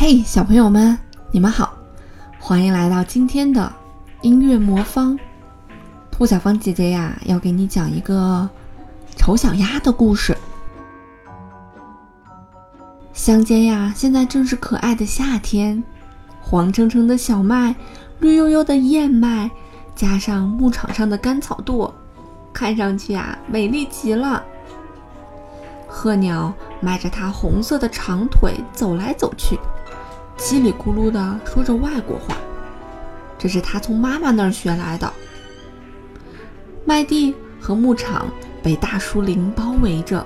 嘿，小朋友们，你们好，欢迎来到今天的音乐魔方。兔小芳姐姐呀，要给你讲一个丑小鸭的故事。乡间呀，现在正是可爱的夏天，黄澄澄的小麦，绿油油的燕麦，加上牧场上的干草垛，看上去啊，美丽极了。鹤鸟迈着它红色的长腿走来走去。叽里咕噜地说着外国话，这是他从妈妈那儿学来的。麦地和牧场被大树林包围着，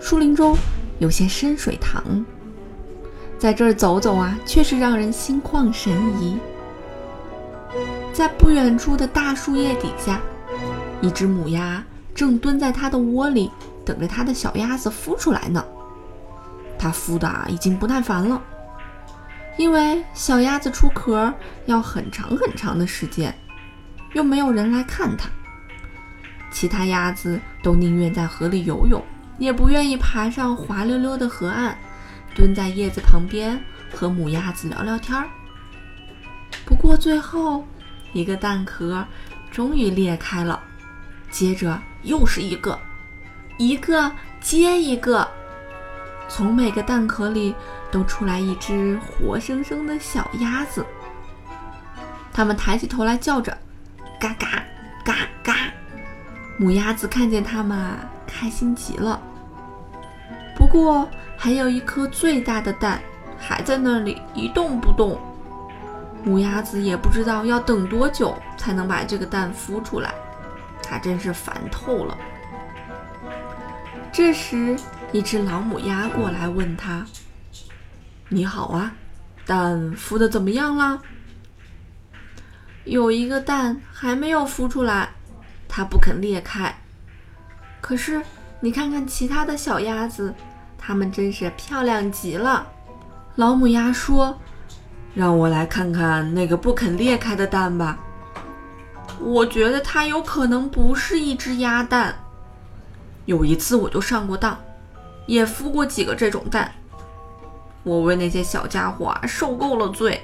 树林中有些深水塘，在这儿走走啊，确实让人心旷神怡。在不远处的大树叶底下，一只母鸭正蹲在它的窝里，等着它的小鸭子孵出来呢。它孵的已经不耐烦了。因为小鸭子出壳要很长很长的时间，又没有人来看它，其他鸭子都宁愿在河里游泳，也不愿意爬上滑溜溜的河岸，蹲在叶子旁边和母鸭子聊聊天儿。不过最后，一个蛋壳终于裂开了，接着又是一个，一个接一个。从每个蛋壳里都出来一只活生生的小鸭子，它们抬起头来叫着“嘎嘎嘎嘎”。母鸭子看见它们啊，开心极了。不过还有一颗最大的蛋还在那里一动不动，母鸭子也不知道要等多久才能把这个蛋孵出来，它真是烦透了。这时。一只老母鸭过来问他：“你好啊，蛋孵的怎么样了？”有一个蛋还没有孵出来，它不肯裂开。可是你看看其他的小鸭子，它们真是漂亮极了。老母鸭说：“让我来看看那个不肯裂开的蛋吧。我觉得它有可能不是一只鸭蛋。有一次我就上过当。”也孵过几个这种蛋，我为那些小家伙啊受够了罪。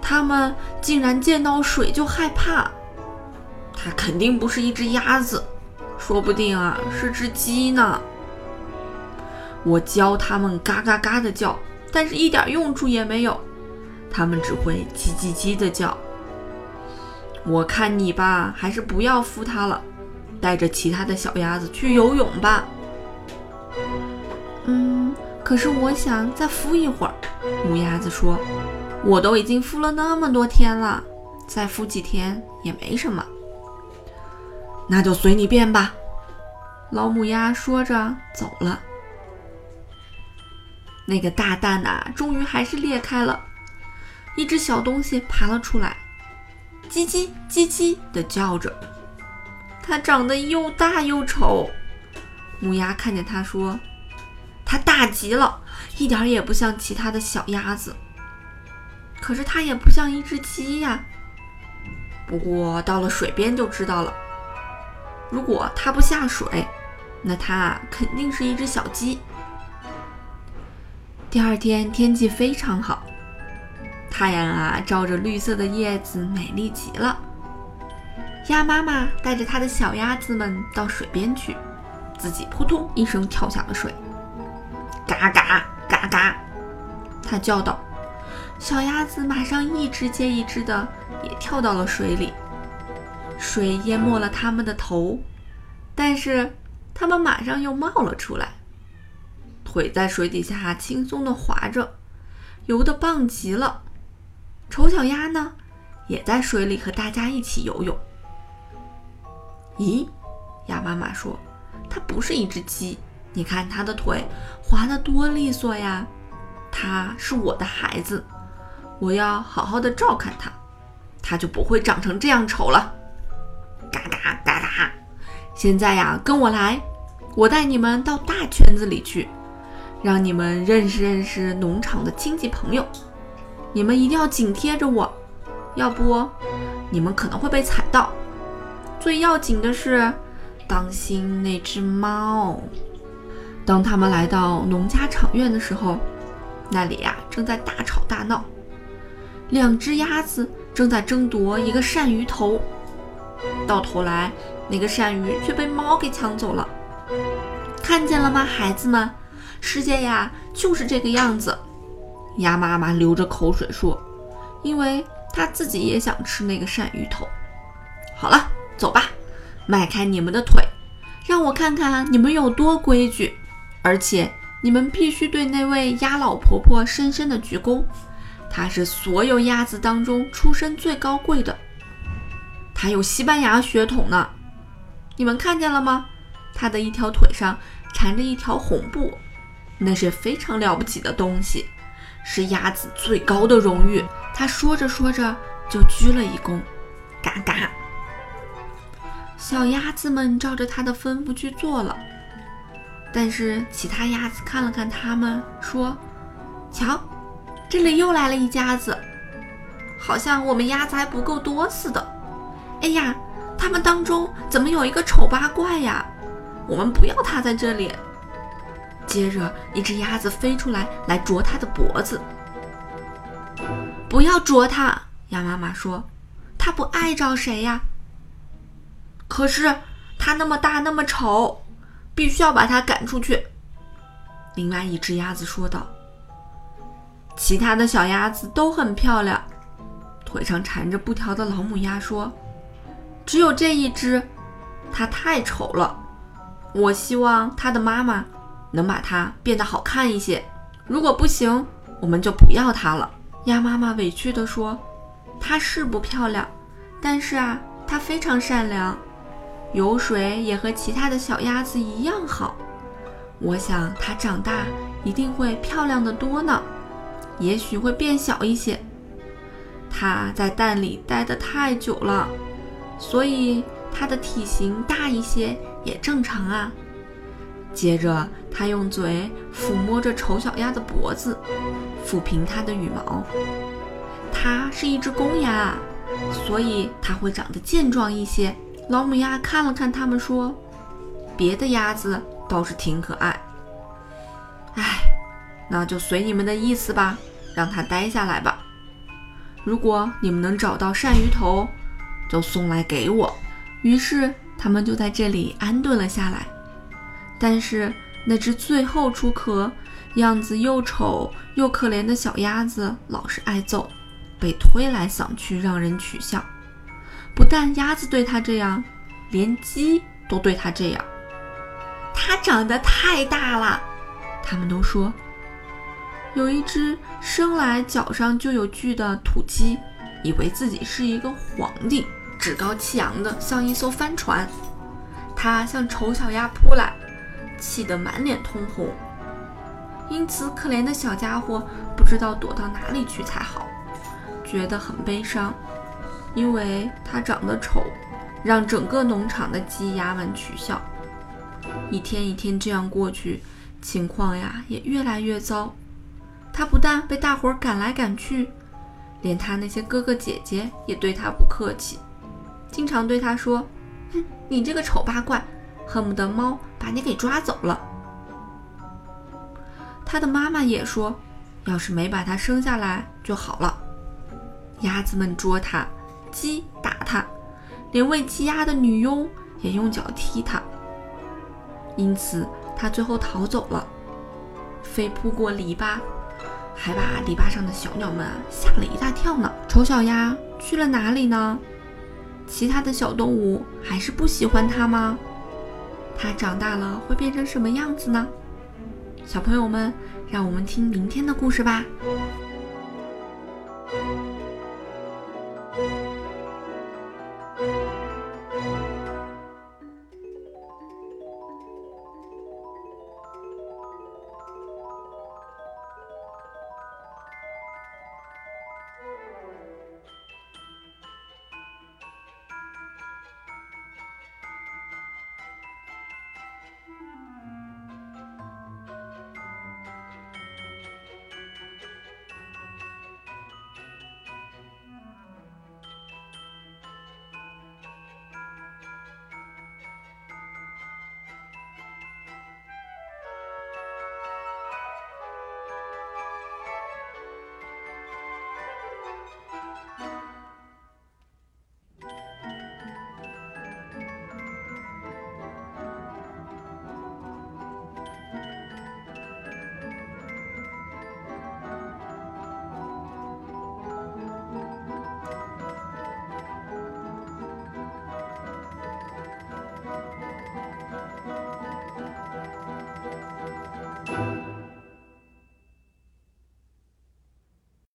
他们竟然见到水就害怕。它肯定不是一只鸭子，说不定啊是只鸡呢。我教它们嘎嘎嘎的叫，但是一点用处也没有，它们只会叽叽叽的叫。我看你吧，还是不要孵它了，带着其他的小鸭子去游泳吧。嗯，可是我想再孵一会儿。母鸭子说：“我都已经孵了那么多天了，再孵几天也没什么。”那就随你便吧。老母鸭说着走了。那个大蛋呐，终于还是裂开了，一只小东西爬了出来，叽叽叽叽的叫着。它长得又大又丑。母鸭看见它说。它大极了，一点也不像其他的小鸭子。可是它也不像一只鸡呀。不过到了水边就知道了。如果它不下水，那它肯定是一只小鸡。第二天天气非常好，太阳啊照着绿色的叶子，美丽极了。鸭妈妈带着它的小鸭子们到水边去，自己扑通一声跳下了水。嘎嘎嘎嘎，它叫道：“小鸭子马上一只接一只的也跳到了水里，水淹没了它们的头，但是它们马上又冒了出来，腿在水底下轻松的划着，游得棒极了。丑小鸭呢，也在水里和大家一起游泳。咦，鸭妈妈说，它不是一只鸡。”你看他的腿滑得多利索呀！他是我的孩子，我要好好的照看他，他就不会长成这样丑了。嘎嘎嘎嘎！现在呀，跟我来，我带你们到大圈子里去，让你们认识认识农场的亲戚朋友。你们一定要紧贴着我，要不你们可能会被踩到。最要紧的是，当心那只猫。当他们来到农家场院的时候，那里呀正在大吵大闹，两只鸭子正在争夺一个鳝鱼头，到头来那个鳝鱼却被猫给抢走了。看见了吗，孩子们？世界呀就是这个样子。鸭妈妈流着口水说：“因为她自己也想吃那个鳝鱼头。”好了，走吧，迈开你们的腿，让我看看你们有多规矩，而且。你们必须对那位鸭老婆婆深深的鞠躬，她是所有鸭子当中出身最高贵的，她有西班牙血统呢。你们看见了吗？她的一条腿上缠着一条红布，那是非常了不起的东西，是鸭子最高的荣誉。她说着说着就鞠了一躬，嘎嘎。小鸭子们照着她的吩咐去做了。但是其他鸭子看了看他们，说：“瞧，这里又来了一家子，好像我们鸭子还不够多似的。哎呀，他们当中怎么有一个丑八怪呀？我们不要它在这里。”接着，一只鸭子飞出来，来啄它的脖子。不要啄它，鸭妈妈说：“它不碍着谁呀。可是它那么大，那么丑。”必须要把它赶出去。另外一只鸭子说道：“其他的小鸭子都很漂亮。”腿上缠着布条的老母鸭说：“只有这一只，它太丑了。我希望它的妈妈能把它变得好看一些。如果不行，我们就不要它了。”鸭妈妈委屈地说：“它是不漂亮，但是啊，它非常善良。”油水也和其他的小鸭子一样好，我想它长大一定会漂亮的多呢，也许会变小一些。它在蛋里待得太久了，所以它的体型大一些也正常啊。接着，它用嘴抚摸着丑小鸭的脖子，抚平它的羽毛。它是一只公鸭，所以它会长得健壮一些。老母鸭看了看他们，说：“别的鸭子倒是挺可爱。哎，那就随你们的意思吧，让它待下来吧。如果你们能找到鳝鱼头，就送来给我。”于是他们就在这里安顿了下来。但是那只最后出壳、样子又丑又可怜的小鸭子老是挨揍，被推来搡去，让人取笑。不但鸭子对它这样，连鸡都对它这样。它长得太大了，他们都说。有一只生来脚上就有锯的土鸡，以为自己是一个皇帝，趾高气扬的像一艘帆船。它向丑小鸭扑来，气得满脸通红。因此，可怜的小家伙不知道躲到哪里去才好，觉得很悲伤。因为它长得丑，让整个农场的鸡鸭们取笑。一天一天这样过去，情况呀也越来越糟。它不但被大伙赶来赶去，连他那些哥哥姐姐也对他不客气，经常对他说：“哼，你这个丑八怪，恨不得猫把你给抓走了。”他的妈妈也说：“要是没把他生下来就好了。”鸭子们捉他。鸡打它，连喂鸡鸭的女佣也用脚踢它，因此它最后逃走了，飞扑过篱笆，还把篱笆上的小鸟们吓了一大跳呢。丑小鸭去了哪里呢？其他的小动物还是不喜欢它吗？它长大了会变成什么样子呢？小朋友们，让我们听明天的故事吧。